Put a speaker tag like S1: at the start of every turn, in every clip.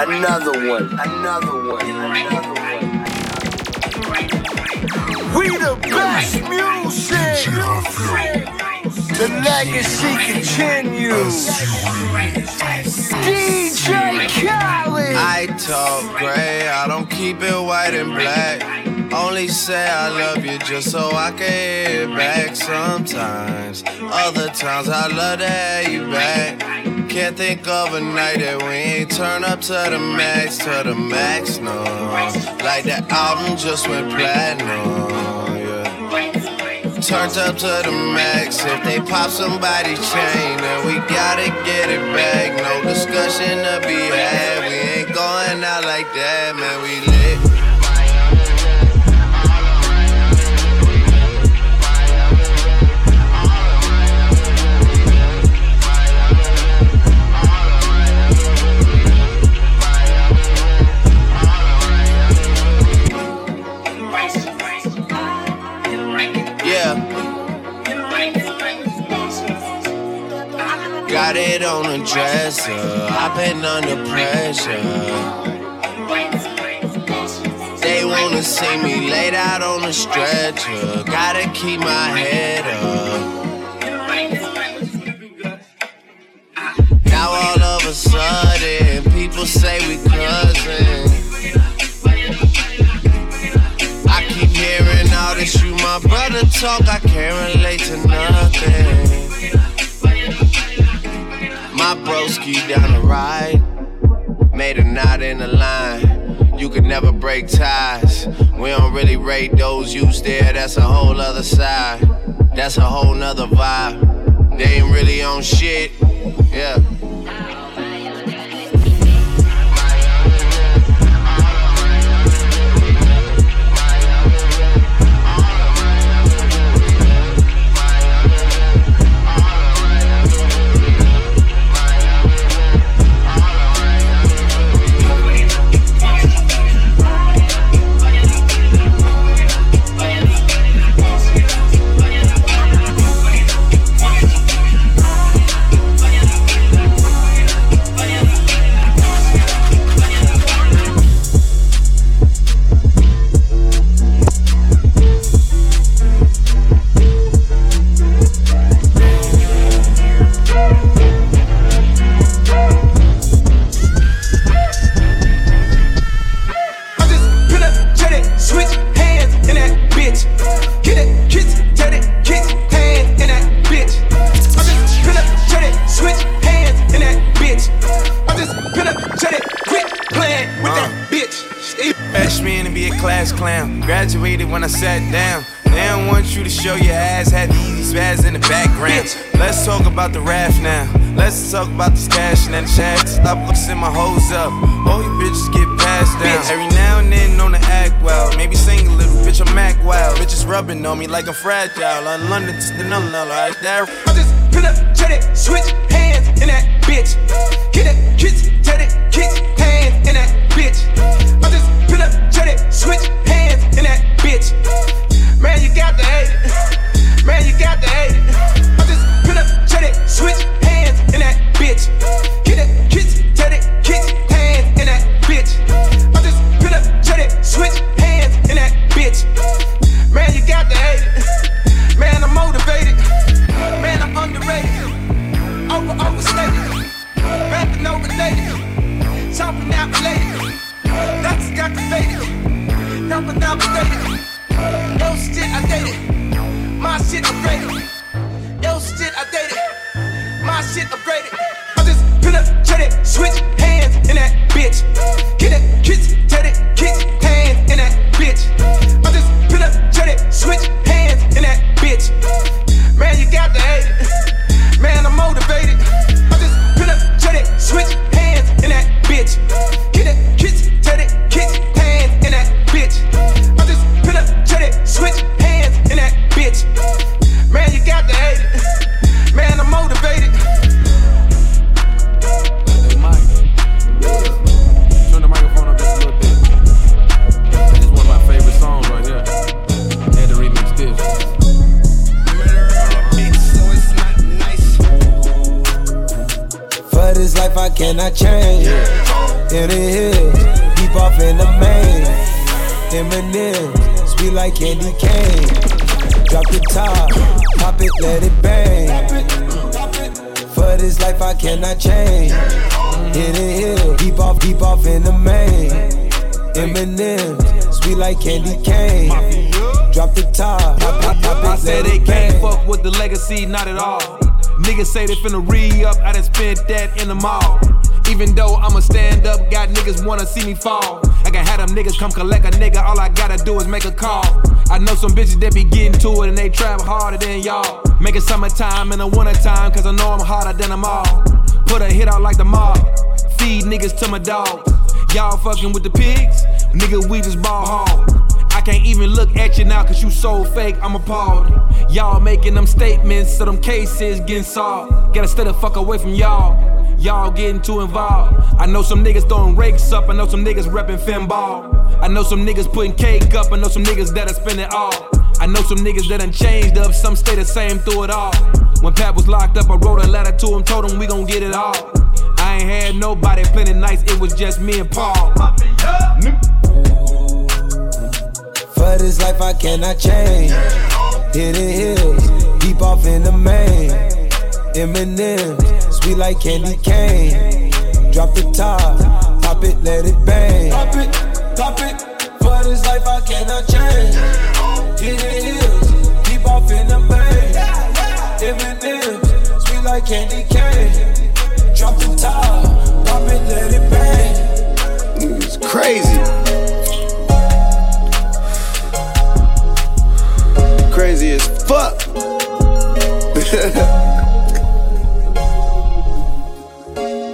S1: Another one, another one, another one. We the best music. The legacy continues. DJ Khaled.
S2: I talk gray, I don't keep it white and black. Only say I love you just so I can hear it back sometimes. Other times I love to have you back. Can't think of a night that we ain't turn up to the max, to the max, no. Like that album just went platinum, yeah. Turns up to the max. If they pop somebody's chain, then we gotta get it back. No discussion to be had. We ain't going out like that, man. We on the dresser. I've been under pressure. They wanna see me laid out on the stretcher. Gotta keep my head up. Now all of a sudden, people say we cousins. I keep hearing all this, you my brother talk, I can't relate to nothing. My broski down the ride, made a knot in the line. You could never break ties. We don't really rate those used there, that's a whole other side. That's a whole nother vibe. They ain't really on shit, yeah.
S3: Up.
S2: All you bitches get passed down. Every now and then on the act well. Maybe sing a little bitch, I'm act wild. Bitches rubbing on me like I'm fragile. On London to the numb, like that.
S3: I just it, switch hands in that bitch. Get it, kiss, tell it, kiss hands in that bitch. I just it, switch hands in that bitch. Man, you got to hate it. Man, you got to hate it. I just it, switch hands in that bitch. Get it, shit upgraded. Yo shit updated. My shit upgraded. I just penetrated, switch hands in that bitch. Get that kitchen.
S4: Cannot change. In the hills, deep off in the main. Eminem, sweet like candy cane. Drop the top, pop it, let it bang. For this life I cannot change. In the hills, deep off, deep off in the main. Eminem, sweet like candy cane. Drop the top, pop, pop, pop it,
S5: I said they can't fuck with the legacy, not at all. Niggas say they finna re up, I done spent that in the mall. Even though I'ma stand up, got niggas wanna see me fall. I can have them niggas come collect a nigga, all I gotta do is make a call. I know some bitches that be getting to it and they trap harder than y'all. Make it summertime and the wintertime, cause I know I'm harder than them all. Put a hit out like the mob, feed niggas to my dogs. Y'all fucking with the pigs, nigga, we just ball hard. I can't even look at you now cause you so fake, I'm appalled. Y'all making them statements, so them cases getting solved. Gotta stay the fuck away from y'all. Y'all getting too involved. I know some niggas throwing rakes up, I know some niggas repping finball. I know some niggas putting cake up, I know some niggas that'll spend it all. I know some niggas that done changed up, some stay the same through it all. When Pat was locked up, I wrote a letter to him, told him we gon' get it all. I ain't had nobody playing nights. it was just me and Paul.
S4: For this life I cannot change. Hidden hills, deep off in the main. Eminem, sweet like candy cane. Drop the top, pop it, let it bang. Pop it, pop it. For this life I cannot change. Hidden hills, deep off in the main. Eminem, sweet like candy cane. Drop the top, pop it, let it bang.
S6: It's crazy. Crazy as fuck.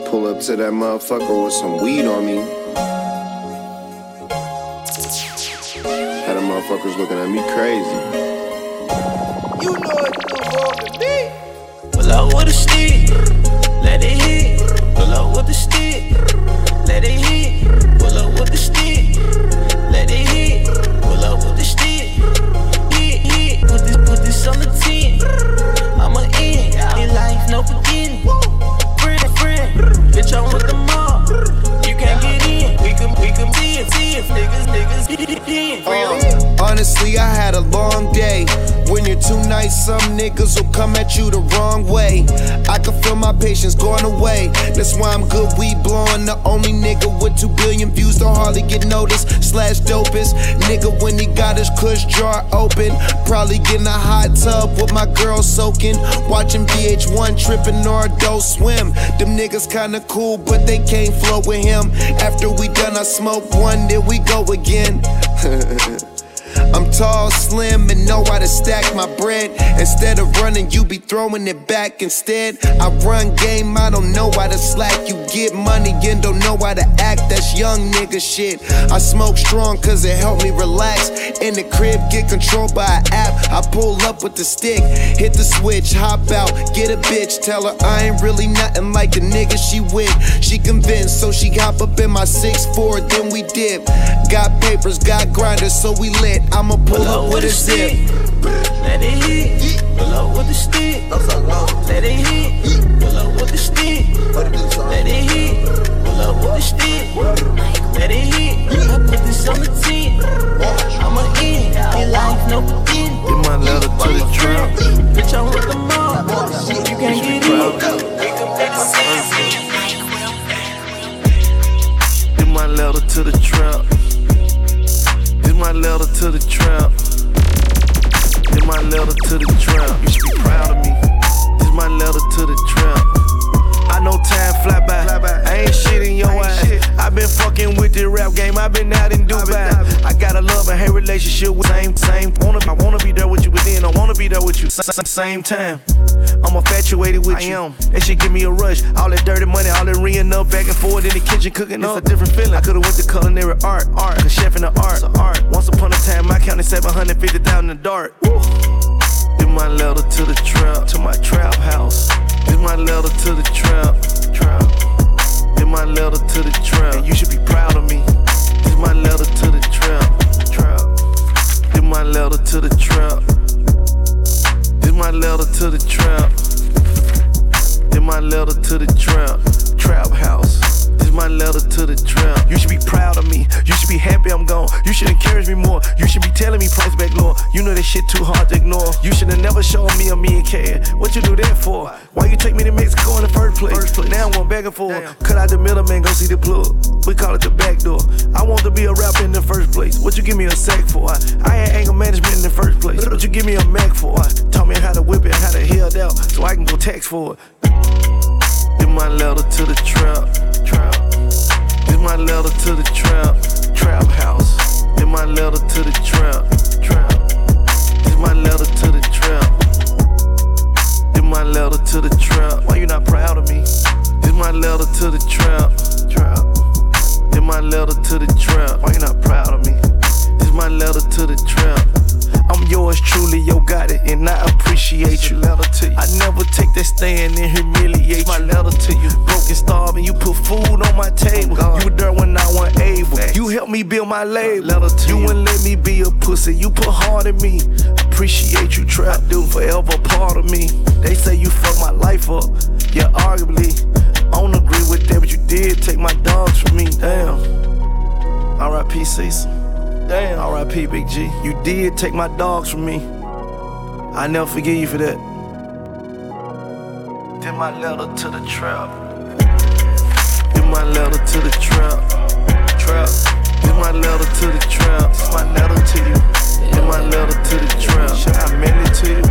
S6: Pull up to that motherfucker with some weed on me. Had them motherfuckers looking at me crazy.
S7: You know it's the wrong to me.
S8: Pull up with a stick, let it hit. Pull up with the stick, let it hit. Pull up with the stick,
S6: Uh, honestly, I had a long day. When you're too nice, some niggas will come at you the wrong way. I can feel my patience going away. That's why I'm good weed blowing. The only nigga with two billion views don't hardly get noticed. Slash dopest nigga when he got his kush jar open. Probably getting a hot tub with my girl soaking. Watching VH1 tripping or adult swim. Them niggas kinda cool, but they can't flow with him. After we done, I smoke one, then we go again. I'm tall, slim, and know how to stack my bread. Instead of running, you be throwing it back instead. I run game, I don't know how to slack. You get money and don't know how to act. That's young nigga shit. I smoke strong cause it help me relax. In the crib, get controlled by an app. I pull up with the stick, hit the switch, hop out, get a bitch. Tell her I ain't really nothing like the nigga she with. She convinced, so she hop up in my 6'4, then we dip. Got papers, got grinders, so we lit. I'ma pull up with a zip.
S8: Let it hit. Pull up with the stick. Let it hit. Pull up with the stick. Let it hit. Pull up with the stick. Let it hit. I put this on the 10. I'm a in. In life, no beginning.
S6: Get my letter to the trap.
S8: Bitch, I'm with the mob. You can't get in. Make a scene.
S6: Get my letter to the trap. Get my letter to the trap. Get my letter to the trap. You should be proud of me. This my letter to the trap. I know time fly by. Fly by. I ain't shit in your eyes. I been fucking with the rap game. I been out in Dubai. I got a love and hate relationship with same same. Wanna I wanna be there with you, but then I wanna be there with you s- s- same time. I'm infatuated with you. I am. That shit give me a rush. All that dirty money, all that ringing up back and forth in the kitchen cooking up. It's a different feeling. I could've went to culinary art, art, the chef in the art, art. Once upon a time, I counted 750,000 in the dark. Give my letter to the trap, to my trap house. Give my letter to the trap, trap. Give my letter to the trap. And you should be proud of me. Give my letter to the trap, trap. Give my letter to the trap. Give my letter to the trap. Give my letter to the trap, trap house.
S9: This my letter to the trap. You should be proud of me. You should be happy I'm gone. You should encourage me more. You should be telling me price back low. You know that shit too hard. You should have never shown me a million cash. What you do that for? Why you take me to Mexico in the first place? First place. Now I'm begging for forth. Cut out the middleman, go see the plug. We call it the back door. I want to be a rapper in the first place. What you give me a sack for? I, ain't anger management in the first place. What you give me a Mac for? Taught me how to whip it, how to held out, so I can go tax for it. Give my letter to the trap, trap. Give my letter to the trap, trap house. Give my letter to the trap, trap. My letter to the trap. Give my letter to the trap. Why you not proud of me? Give my letter to the trap, trap. Give my letter to the trap. Why you not proud of me? This my letter to the trap. I'm yours truly, yo, got it, and I appreciate you. Letter to you. I never take that stand and humiliate my letter to you. Broken, starving, you put food on my table. You were there when I wasn't able. You helped me build my label. Letter to you wouldn't let me be a pussy. You put heart in me. Appreciate you, trap dude, forever part of me. They say you fucked my life up. Yeah, arguably. I don't agree with that, but you did take my dogs from me. Damn. R.I.P. Cecil. Damn. R.I.P. Big G. You did take my dogs from me. I never forgive you for that. Did my letter to the trap. Did my letter to the trap. Trap. Did my letter to the trap. It's my letter to you. Did my letter to the trap. Should I mail it to you?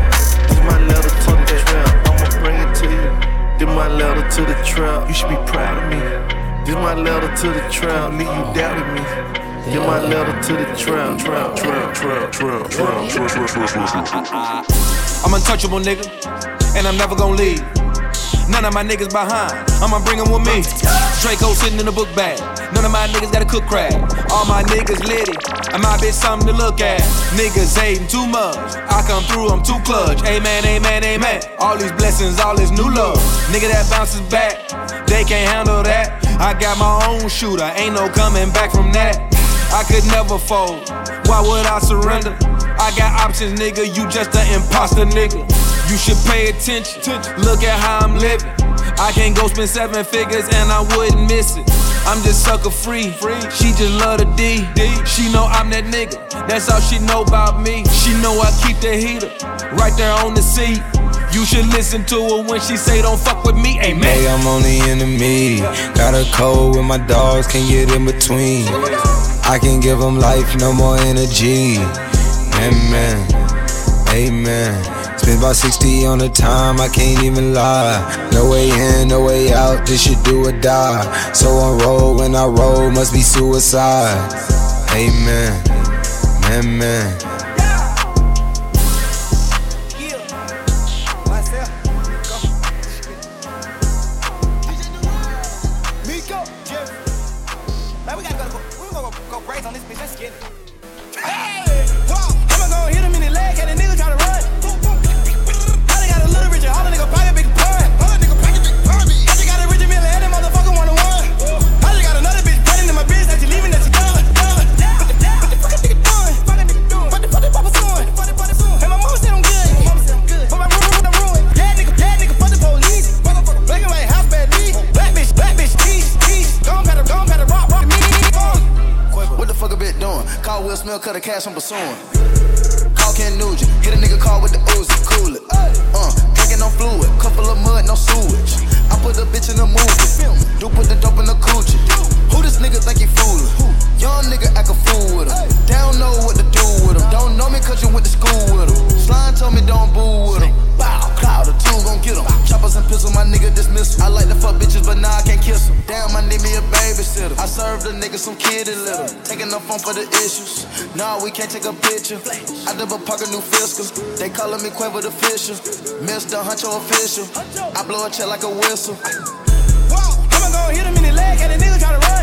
S9: Did my letter to the trap. I'ma bring it to you. Did my letter to the trap. You should be proud of me. Did my letter to the trap. Leave you doubted me. Give my letter to the trap, trap, trap, trap, trap, trap, trap, trap, trap, trap.
S5: I'm untouchable, nigga, and I'm never gonna leave. None of my niggas behind, I'ma bring them with me. Draco sitting in the book bag. None of my niggas got a cook crab. All my niggas litty. I might be something to look at. Niggas hating too much. I come through, I'm too clutch. Amen, amen, amen. All these blessings, all this new love. Nigga that bounces back, they can't handle that. I got my own shooter, ain't no coming back from that. I could never fold. Why would I surrender? I got options, nigga. You just an imposter, nigga. You should pay attention. Look at how I'm living. I can't go spend seven figures and I wouldn't miss it. I'm just sucker free. She just love the D. She know I'm that nigga. That's all she know about me. She know I keep the heater right there on the seat. You should listen to her when she say don't fuck with me. Amen.
S4: Hey, I'm on the enemy. Got a cold with my dogs, can't get in between. I can give them life, no more energy. Amen. Amen. Spent about 60 on the time, I can't even lie. No way in, no way out, this shit do or die. So I roll, when I roll, must be suicide. Amen. Amen.
S10: Call cut a cash, I'm pursuing. Call Ken Nugent, hit a nigga car with the Uzi, cool it. Uh, drinking no fluid, couple of mud, no sewage. I put a bitch in a movie, do put phone for the issues. Nah, we can't take a picture. I double park a new Fisker. They calling me Quavo the Fisher. Mr. Huncho official. I blow a check like a whistle.
S11: Whoa, I'ma go hit him in the leg, and the nigga try to run.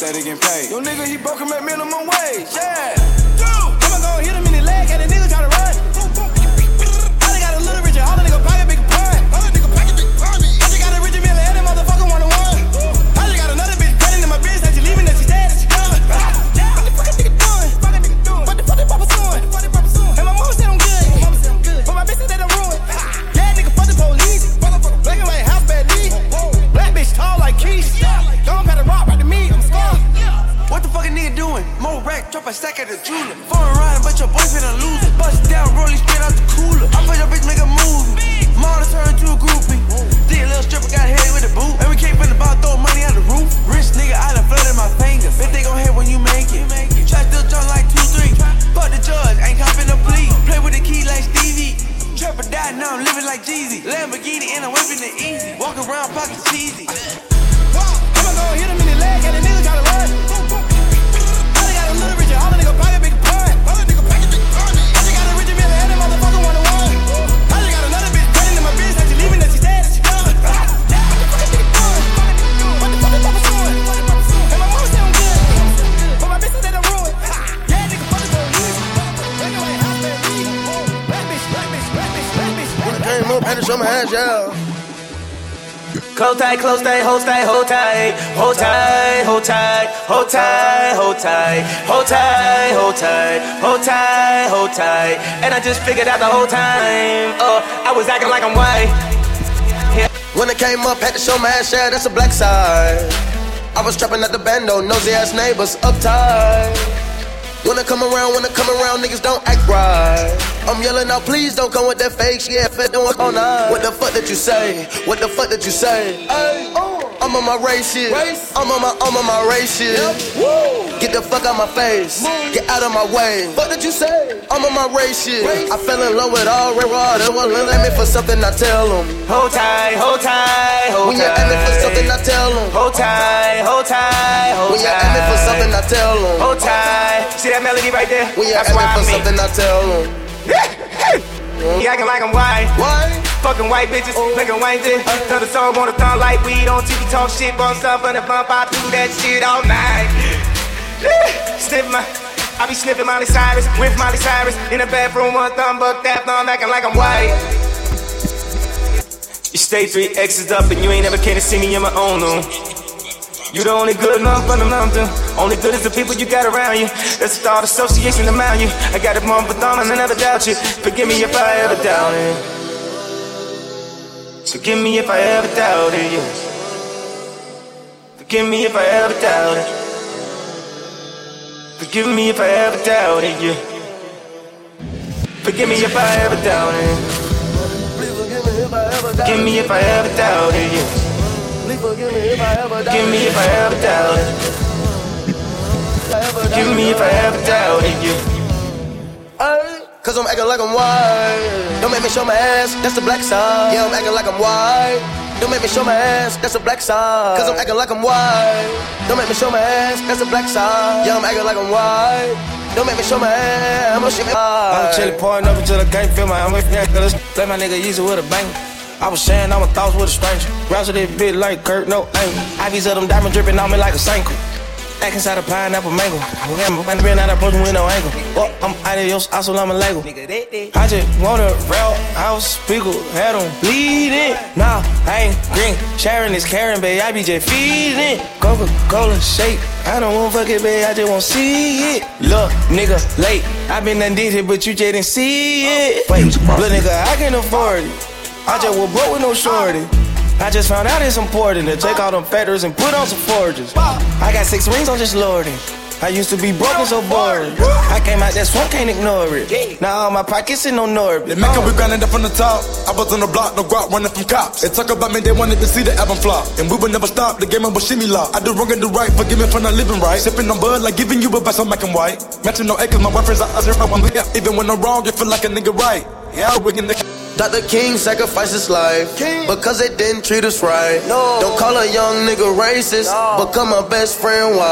S11: That and
S3: tight, close tight, hold tight, hold tight, hold tight, hold tight, hold tight, hold tight, hold tight, hold tight, hold tight, hold tight. And I just figured out the whole time, oh, I was acting like I'm white.
S12: When I came up, had to show my ass, yeah, that's a black side. I was trapping at the bando, nosy ass neighbors, uptight. When I come around, when I come around, niggas don't act right. I'm yelling out, please don't come with that fake shit. If it don't work all night. What the fuck did you say? What the fuck did you say? Ay, I'm on my race shit. I'm on my, I'm on my race shit. Get the fuck out of my face. Get out of my way. What did you say? I'm on my race shit. I fell in love with all red raw. They let me for something, I tell them.
S3: Hold tight, hold tight, hold tight.
S12: When you ask me for something, I tell them.
S3: Hold tight, hold tight, hold tight.
S12: When you ask me for something, I tell them.
S3: Hold tight. See that melody right there?
S12: When you
S3: That's
S12: ask me
S3: why
S12: for something, I tell them.
S3: He acting like I'm white.
S12: Why?
S3: Fucking white bitches, looking white dick. Tell the song on the thumb like weed on TV, talk shit, bump stuff on the bump. I do that shit all night. Sniff my, I be sniffing Miley Cyrus with Miley Cyrus in the bathroom, one thumb, but that thumb acting like I'm white. You stay three X's up and you ain't never came to see me in my own room. You the only good enough for the mountain. Only good is the people you got around you. That's the thought association around you. I got a mom for thumb and I never doubt you. Forgive me if I ever doubted. Forgive me if I ever doubted you. Forgive me if I ever doubted. Forgive me if I ever doubted you. Forgive me if I ever doubted. Forgive me if I ever doubted you. Forgive me if I ever doubted. Forgive me if I ever doubted you.
S12: Cause I'm acting like I'm white. Don't make me show my ass, that's the black side. Yeah, I'm acting like I'm white. Don't make me show my ass, that's the black side. Cause I'm acting like I'm white. Don't make me show my ass, that's the black side. Yeah, I'm acting like I'm white. Don't make me show my ass, I'm gonna shit me
S13: I'm chillin' pouring up until I can't feel my I'm with that cause Play my nigga easy with a bang. I was sharing all my thoughts with a stranger. Rouse of this bitch like Kurt, no aim. Ivies of them diamond dripping on me like a Sanko. Act inside a pineapple mango. Oh, I'm been out of with no angle. Oh, I'm adios, assalamu alaikum. I just want a real house, speaker, had them bleeding. Nah, I ain't green. Sharon is Karen, babe. I be just feeding. Coca Cola shake. I don't want fuck it, babe. I just want see it. Look, nigga, late. I been it, but you just didn't see it. Wait, little nigga, I can afford it. I just oh. was broke with no shorty. I just found out it's important to take all them feathers and put on some forges. I got six rings, I'm just lording. I used to be broken, so boring. I came out that swamp, can't ignore it. Now all my pockets in no orbit.
S14: They make up, we grinding up from the top. I was on the block, no guap running from cops. They talk about me, they wanted to see the album flop. And we would never stop, the game was shimmy lock. I do wrong and do right, forgive me for not living right. Sipping on bud, like giving you a advice on black and white. Matching no acres, my boyfriend's out, I one Even when I'm wrong, you feel like a nigga right. Yeah, we the.
S12: Dr. King sacrificed his life King. because they didn't treat us right. No. Don't call a young nigga racist. No. Become my best friend. Why?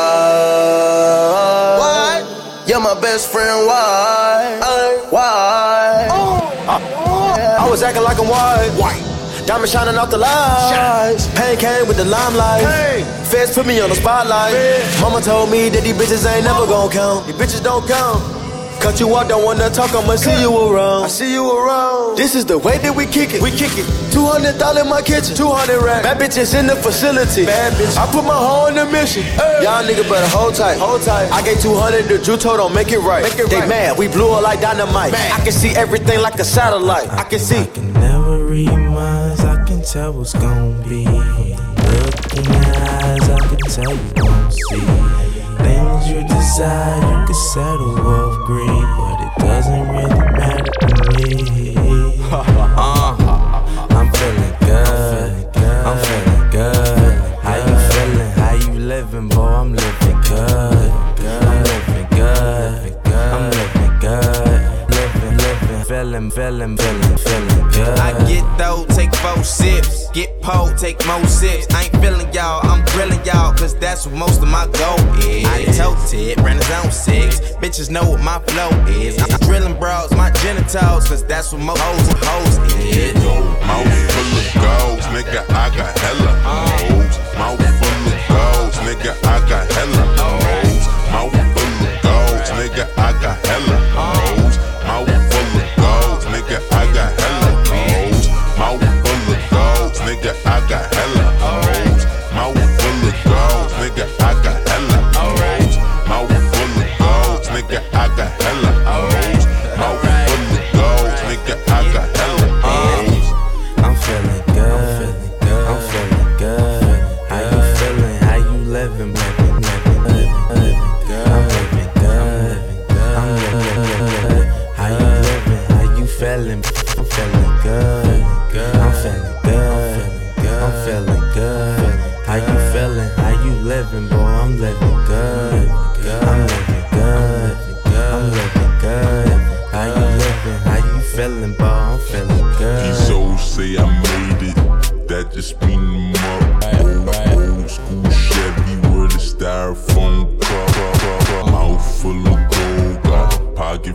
S12: Why? You're my best friend. Why? Why?
S13: Oh. Uh, I was acting like I'm white. White. Diamond shining off the lights. Pain came with the limelight. Hey. Feds put me on the spotlight. Hey. Mama told me that these bitches ain't never gonna count. These bitches don't count. Cut you off, don't wanna talk, I'ma see you around. I see you around. This is the way that we kick it. We kick it. 200 dollars in my kitchen. 200 racks. Bad bitches in the facility. Bad bitch. I put my whole in the mission. Hey. Y'all nigga better hold tight. Hold tight. I gave 200 to Juto, don't make it right. Make it they right. mad, we blew it like dynamite. Man. I can see everything like a satellite. I can see. I
S15: can never read minds, I can tell what's gonna be. Look in your eyes, I can tell you won't see. Things you desire, you can settle off greed, but it doesn't really matter to me. uh, I'm feeling good. I'm feeling good. How you feeling? How you living, boy? I'm living good. I'm living good. I'm living good. Living, living, feeling, feeling, feeling, feeling good.
S16: I get though, take four sips. Get pulled, take more sips. I ain't feeling y'all, I'm grilling y'all, cause that's what most Tote ran six. Bitches know what my flow is. I'm drilling bros, my genitals, cause that's what most hoes hoes is.
S17: Mouth full of goals, nigga, I got hella hoes. Mouth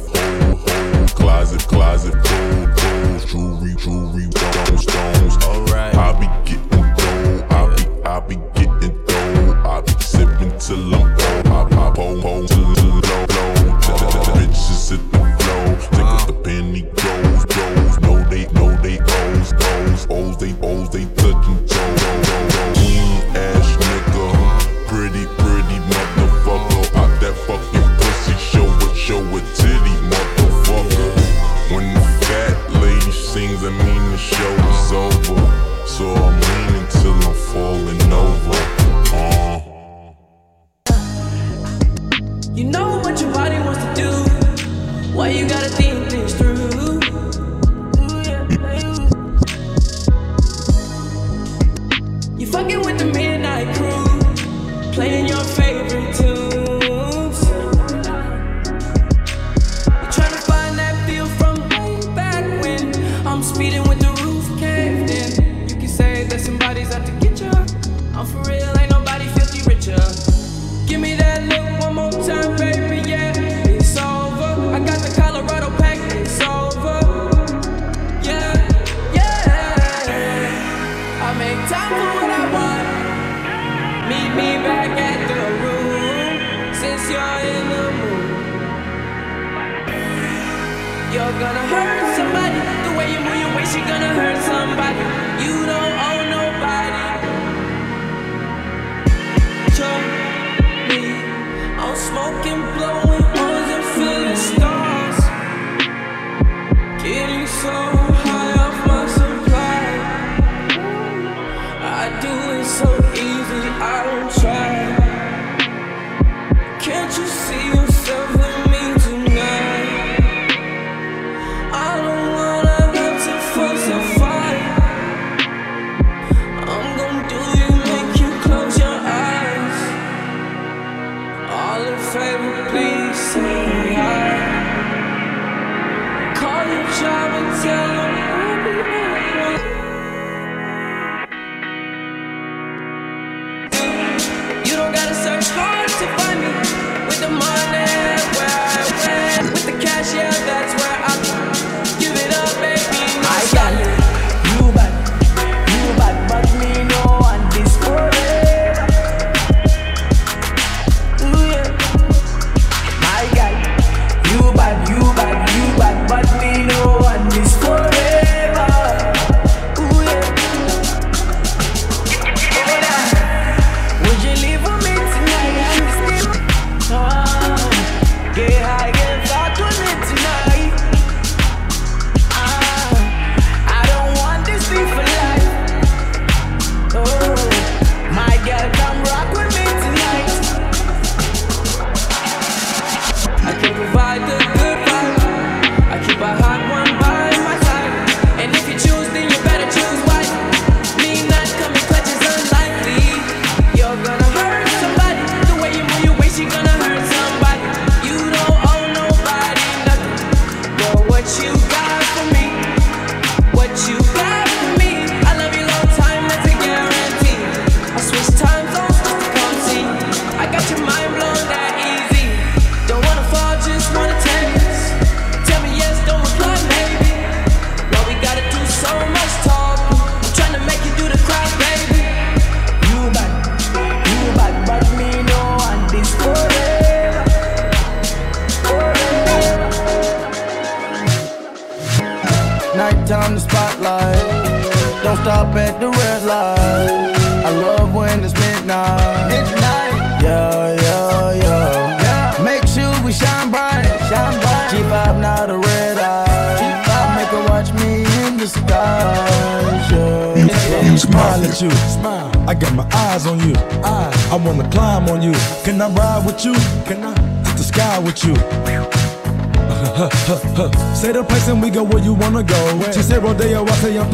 S17: a pocket. Closet, closet full, gold. Jewelry, jewelry, I'm
S8: smoking,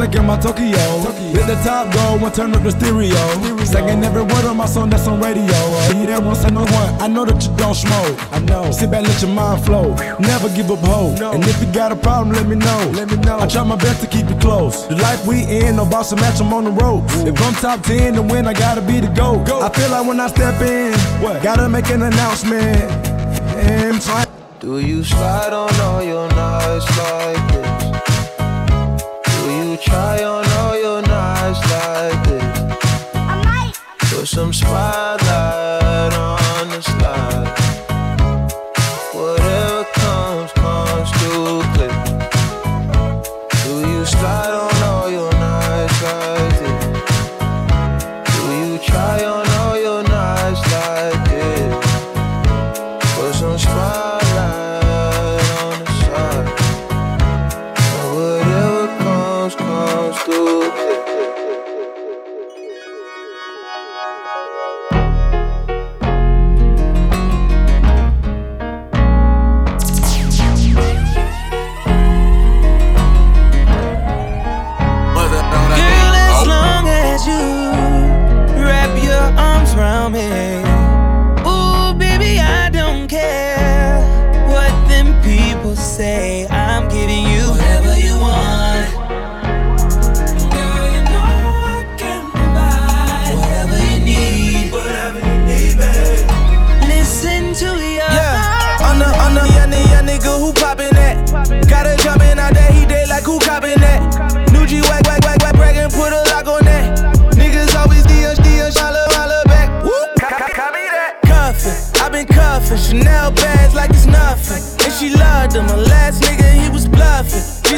S18: Rodeo, I say I'm thinking my Tokyo. hit the top go and turn up the stereo. Singing every word of my song that's on radio. Be there once I know one. I know that you don't smoke. I know. Sit back, let your mind flow. Never give up hope. And if you got a problem, let me know. Let me know. I try my best to keep you close. The life we in, no boss to match, I'm on the ropes. If I'm top 10 to win, I gotta be the GOAT. I feel like when I step in, what? Gotta make an announcement. And try.
S9: Do you slide on all your nights like this? Try on all your nights like this? Put some spotlight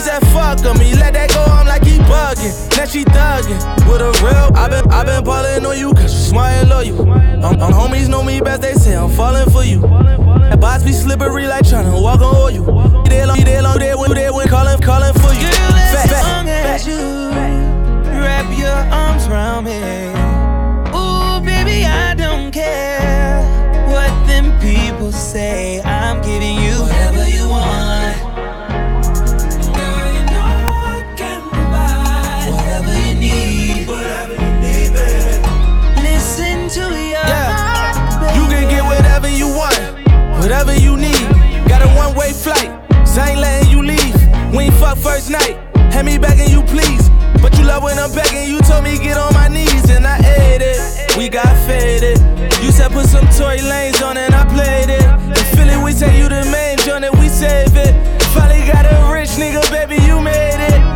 S19: She said, fuck him, he let that go, I'm like he bugging. Now she thuggin' with a real. i been, i been ballin' on you, cause you smart and loyal. Um, um, homies know me best, they say I'm falling for you. That box be slippery like tryna walk on. You there long, you there long, there when, you there when calling, calling for you.
S20: Girl, as
S19: Fat, fat,
S20: long as
S19: fat.
S20: you wrap your arms around me. Ooh, baby, I don't care what them people say. I'm giving you whatever whatever you need.
S19: Got a one way flight, so I ain't letting you leave. We ain't fuck first night, hand me back and you please. But you love when I'm begging. you told me get on my knees and I ate it. We got faded. You said put some toy lanes on and I played it. In Philly, we say you the main joint and we save it.
S13: Finally got a rich nigga, baby, you made it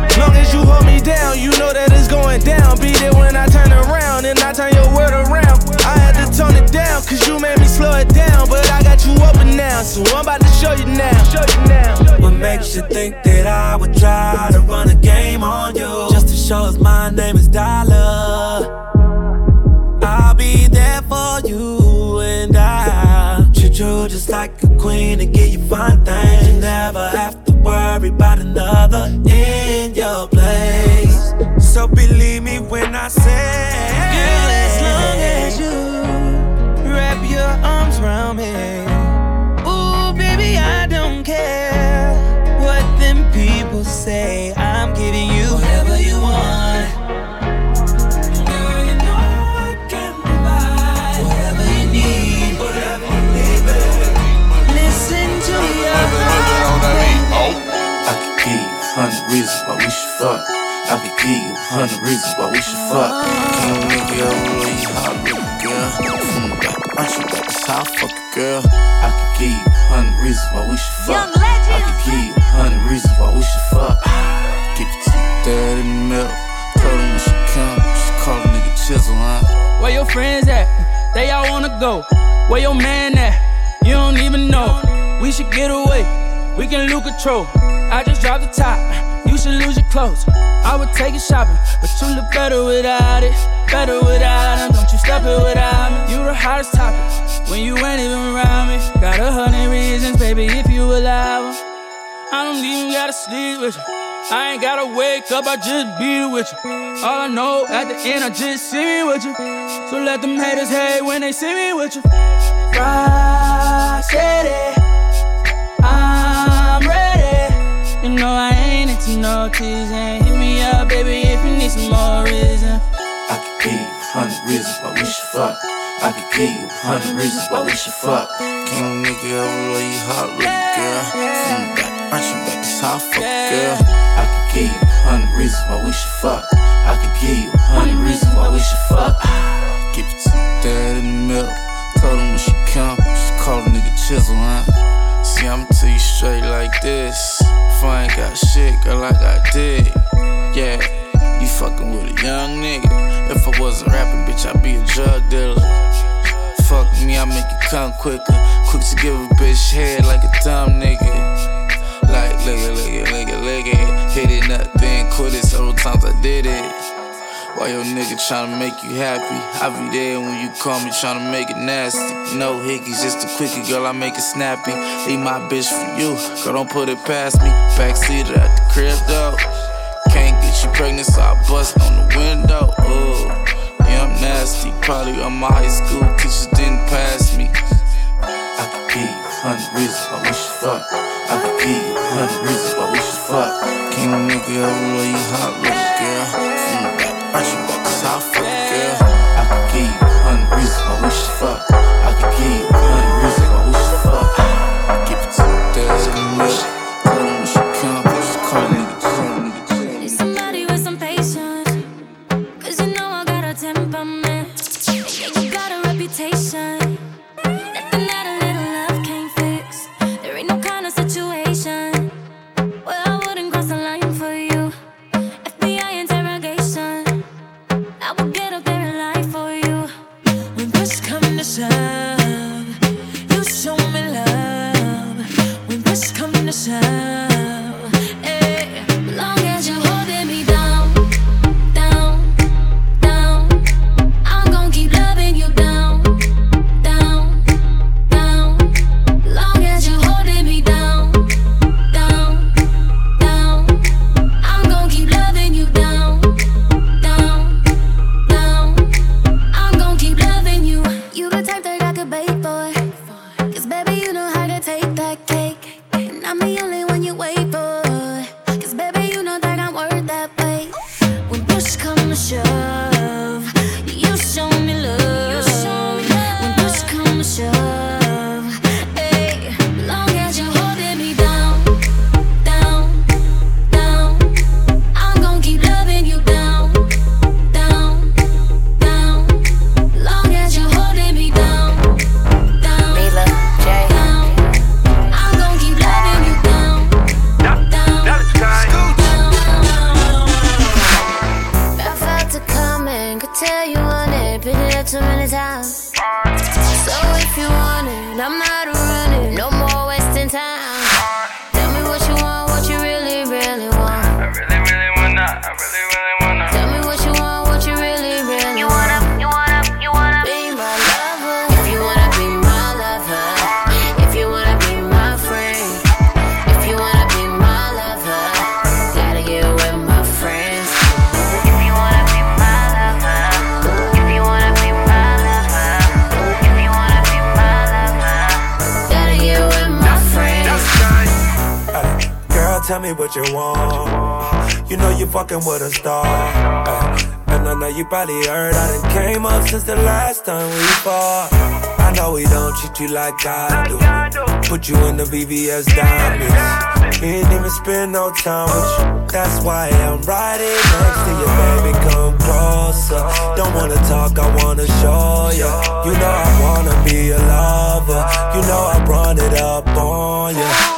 S13: know that it's going down. Beat it when I turn around, and I turn your world around. I had to tone it down, cause you made me slow it down. But I got you open now, so I'm about to show you now. Show you now.
S21: What makes you think that I would try to run a game on you? Just to show us my name is Dollar. I'll be there for you and I you just like a queen and give you fun things. You never have to worry about another in your place. So believe me when I say,
S13: Girl, as long as you wrap your arms around me.
S21: Why we should fuck. I could give you a hundred reasons why we should fuck. Can't make it over when you hot little girl. From the back, punch you back, that's how I fuck a girl. I could give you a hundred reasons why we should fuck. I could give you a hundred reasons why we should fuck. Give it to your dad in the middle. Told him when she come, she call a nigga chisel, huh?
S22: Where your friends at? They all wanna go. Where your man at? You don't even know. We should get away. We can lose control. I just dropped the top. You should lose your clothes. I would take it shopping, but you look better without it. Better without him. Don't you step it without me. You the hottest topic when you ain't even around me. Got a hundred reasons, baby, if you allow 'em. I don't even gotta sleep with you. I ain't gotta wake up, I just be with you. All I know at the end, I just see me with you. So let them haters hate when they see me with you. Fry You know I ain't into no teasing. Hit me up, baby, if you need some more reason.
S21: I could give you a hundred reasons why we should fuck. I could give you a hundred reasons why we should fuck. Can't make it over when you hot little girl. From the back, punch you back, that's how I fuck girl. I could give you a hundred reasons why we should fuck. I got dick. Yeah, you fucking with a young nigga. If I wasn't rapping, bitch, I'd be a drug dealer. Fuck me, I make it come quicker. Quick to give a bitch head like a dumb nigga. Like, lick it, lick it, lick it, lick it. Hit it, nothing, quit it. Several times I did it. Why your nigga tryna make you happy? I be there when you call me tryna make it nasty. No hickeys, just a quickie, girl, I make it snappy. Leave my bitch for you, girl, don't put it past me. Backseat at the crib though. Can't get you pregnant, so I bust on the window. Ooh, yeah, I'm nasty. Probably on my high school teachers didn't pass me. I could a hundred reasons why we should fuck. I could a hundred reasons why we should fuck. Can't make it over when you hot push
S4: tell me what you want. You know you fucking with a star. Ay, And I know you probably heard I done came up since the last time we fought. I know we don't treat you like I do. Put you in the VVS diamonds. We ain't even spend no time with you. That's why I'm riding next to you, baby. Come closer. Don't wanna talk, I wanna show you. You know I wanna be a lover. You know I run it up on you.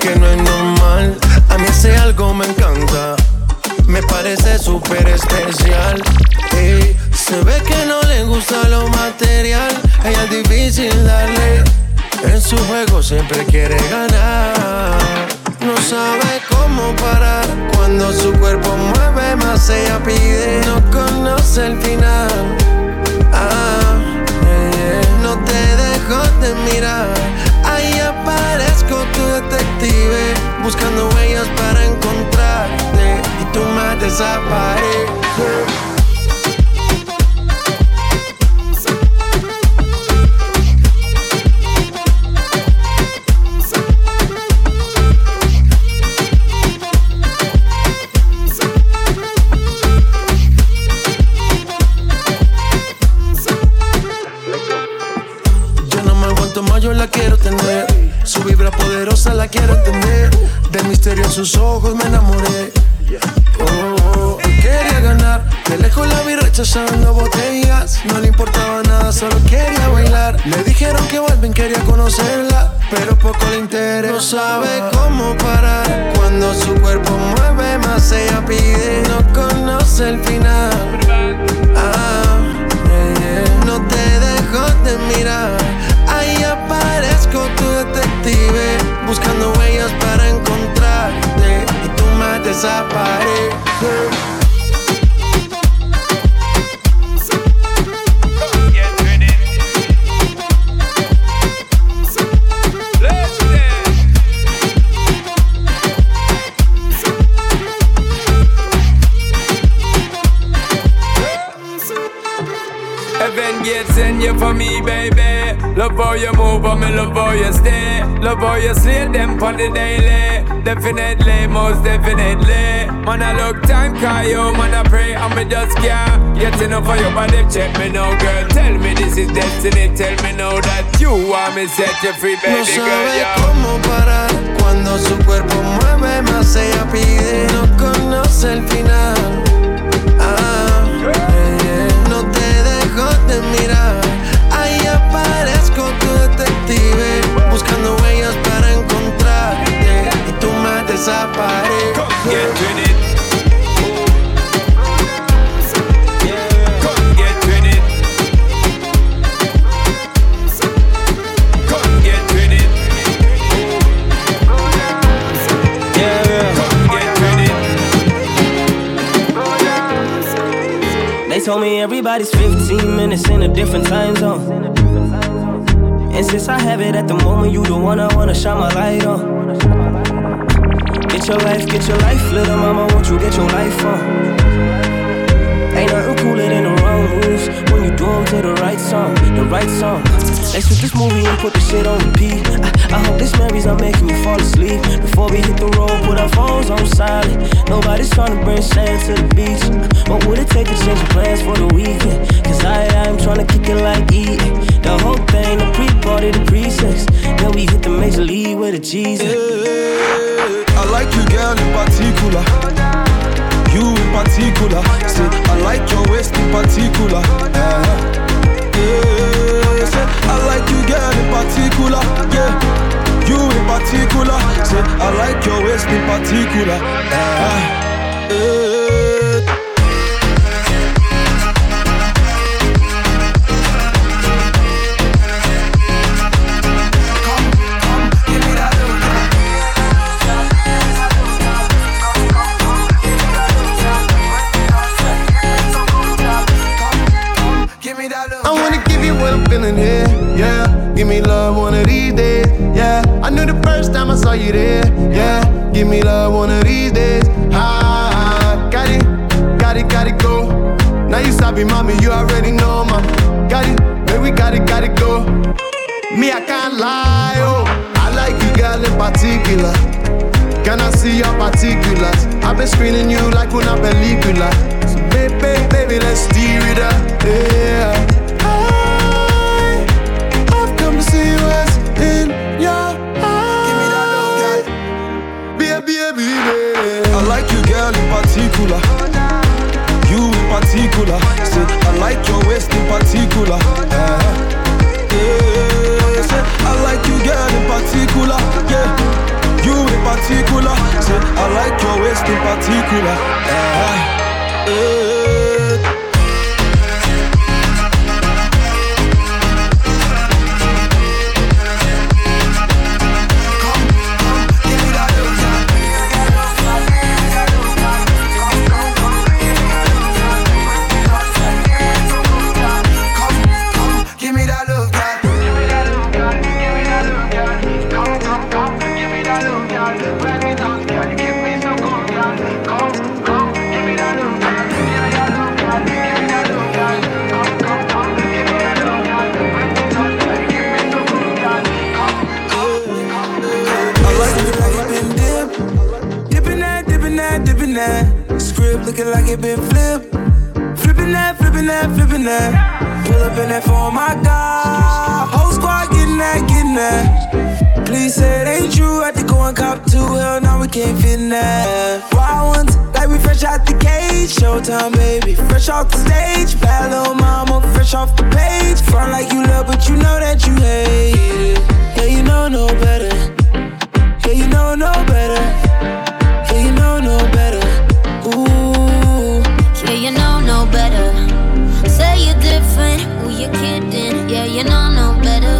S9: Que no es normal. A mí ese algo me encanta. Me parece súper especial. Ey, se ve que no le gusta lo material. Ella es difícil darle. En su juego siempre quiere ganar. No sabe cómo parar. Cuando su cuerpo mueve más, ella pide. No conoce el final. Ah,
S8: definitely. Man, I look time, call you, man, I pray, and me just can't get enough of your body. Check me now, girl. Tell me this is destiny. Tell me now that you want me set you free,
S9: No
S8: baby girl.
S9: sabe
S8: Yeah.
S9: cómo parar cuando su cuerpo mueve más ella pide no conoce el final. Ah, yeah, yeah. no te dejo de mirar. Ahí aparezco tu detective buscando huellas
S8: get with it.
S23: They told me everybody's 15 minutes in a different time zone. And since I have it at the moment, you the one I wanna shine my light on. Get your life, get your life, little mama, won't you get your life on? Ain't nothing cooler than the wrong moves when you do 'em to the right song, the right song.
S4: Let's shoot this movie and put the shit on repeat. I, I hope this memories are making you fall asleep. Before we hit the road, put our phones on silent. Nobody's trying to bring sand to the beach. What would it take to change your plans for the weekend? Cause I, I'm trying to kick it like eating. The whole thing, the pre-party, the pre-sex. Then we hit the major league with a Jesus.
S24: I like you, girl, in particular. You in particular. Say, I like your waist in particular. Uh, yeah, say, I like
S4: Showtime, baby. Fresh off the stage. Bad little mama, fresh off the page. Front like you love, but you know that you hate it. Yeah, you know no better. Yeah, you know no better. Yeah, you know no better. Ooh.
S25: Yeah, you know no better. Say you're different, who you kidding? Yeah, you know no better.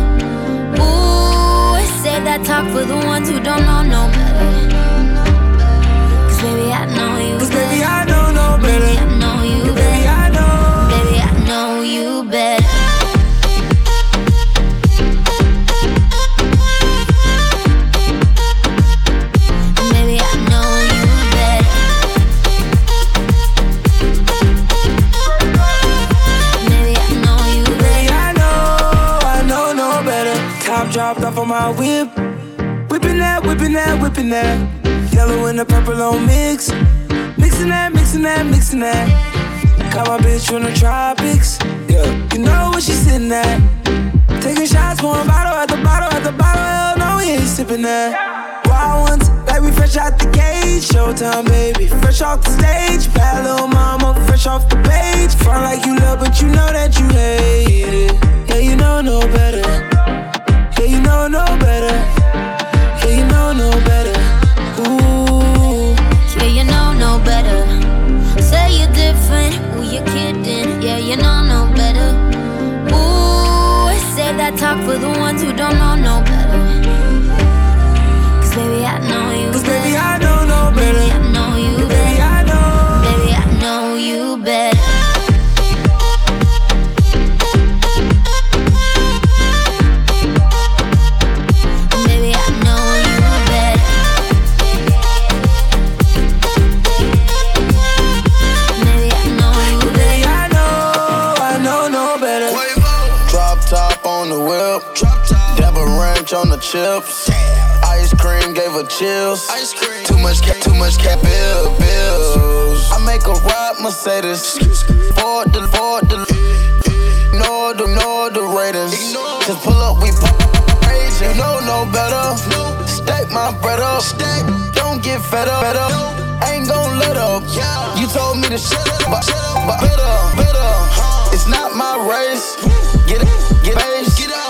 S25: Ooh, say that talk for the ones who don't know no better.
S4: Dropped off on my whip. Whipping that, whipping that, whipping that. Yellow and the purple on mix. Mixing that, mixing that, mixing that. Caught my bitch from the tropics. Yeah, you know where she sitting at. Taking shots, pouring bottle at the bottle at the bottle. Hell no, we ain't sipping that. Wild ones, like we fresh out the cage. Showtime, baby, fresh off the stage. Bad little mama, fresh off the page. Front like you love, but you know that you hate it. Yeah, you know no better. Yeah, you know no better. Yeah, you know no better. Ooh.
S25: Yeah, you know no better. Say you're different, who you kidding? Yeah, you know no better. Ooh, say that talk for the ones who don't know no better.
S12: Chips. Ice cream gave her chills. Ice cream. Too much cat, too much cat bill, bills. I make a ride Mercedes. Ford the Ford the. Ignore the, ignore the Raiders. Just pull up, we pop. You know no better. Stack my bread up. Don't get fed up. Fed up. Ain't gon' let up. You told me to shut up, but, but better, better. Uh, it's not my race. Get it, get base. Get out.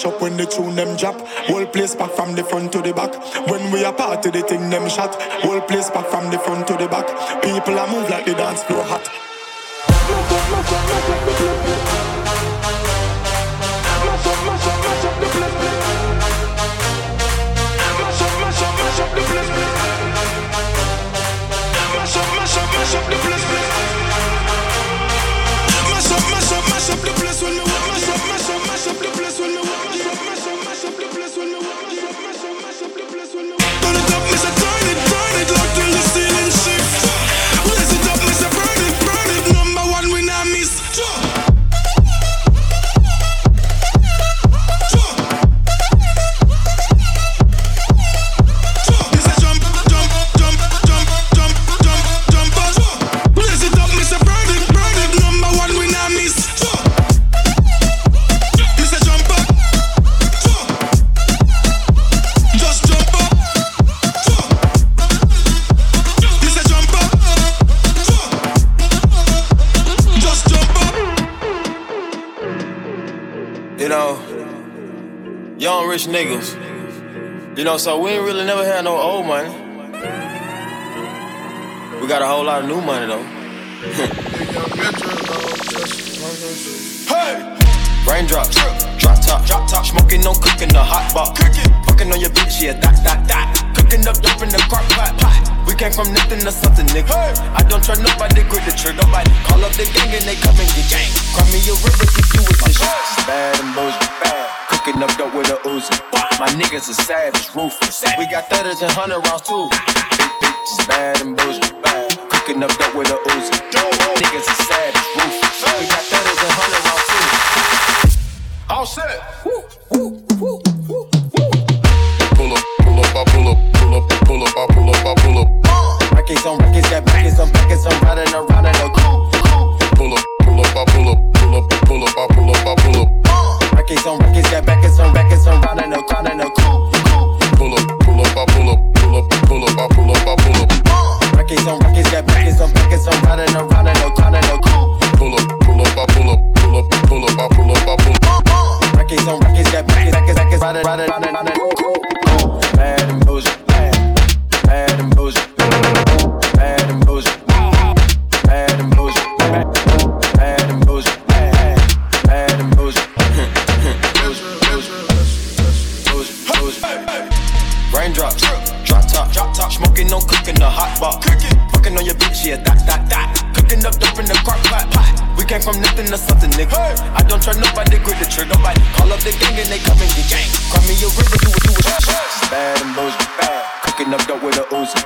S11: Mash up when the tune them drop. Whole place back from the front to the back.
S26: You know, so we ain't really never had no old money. We got a whole lot of new money though. hey! Raindrops, drop top, drop top, smoking on cooking the hot pot. Cooking, fucking on your bitch, yeah, that, that, that. Cooking up dope in the crock pot, pot. We came from nothing to something, nigga. I don't trust nobody, grip the trigger, nobody. Call up the gang and they come and get gang. Cry me a river if you with this shit. Bad and bullshit, bad. Cooking up dope with a Uzi. My niggas are savage, ruthless. We got thudders and hundred rounds too. Big bitches, bad and bad. Cooking up dope with a Uzi. Niggas are savage, ruthless. We got thudders and hundred rounds too. All set.
S27: Pull up, pull up, I pull up, pull up, pull up, I pull up, I pull up.
S26: Rackets on rackets, got backets on backets, I'm riding around in a coupe.
S27: Pull up, pull up, I pull up, pull up,
S17: pull up, I pull up, I pull up.
S26: Records on records, got backers on records, I'm riding a car in a coupe.
S17: Pull up, pull up, I pull up, pull up, pull up, I pull up, I pull up.
S26: Records on records, got backers on records, I'm riding a car in a coupe.
S17: Pull up, pull up, I pull up, pull up, pull up, I pull up, I pull up.
S26: Records on records, got backers, backers, backers, riding, riding, riding, riding a coupe. Bad and bullshit, bad, bad and bullshit, Trust nobody, grip the trigger, nobody. Call up the gang and they come and get gang. Cry me a river, do it, do it, bad and bullshit, bad. Cooking up dope with a Uzi.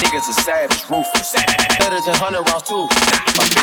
S26: Niggas are savage, ruthless. Better than hundred rounds too. My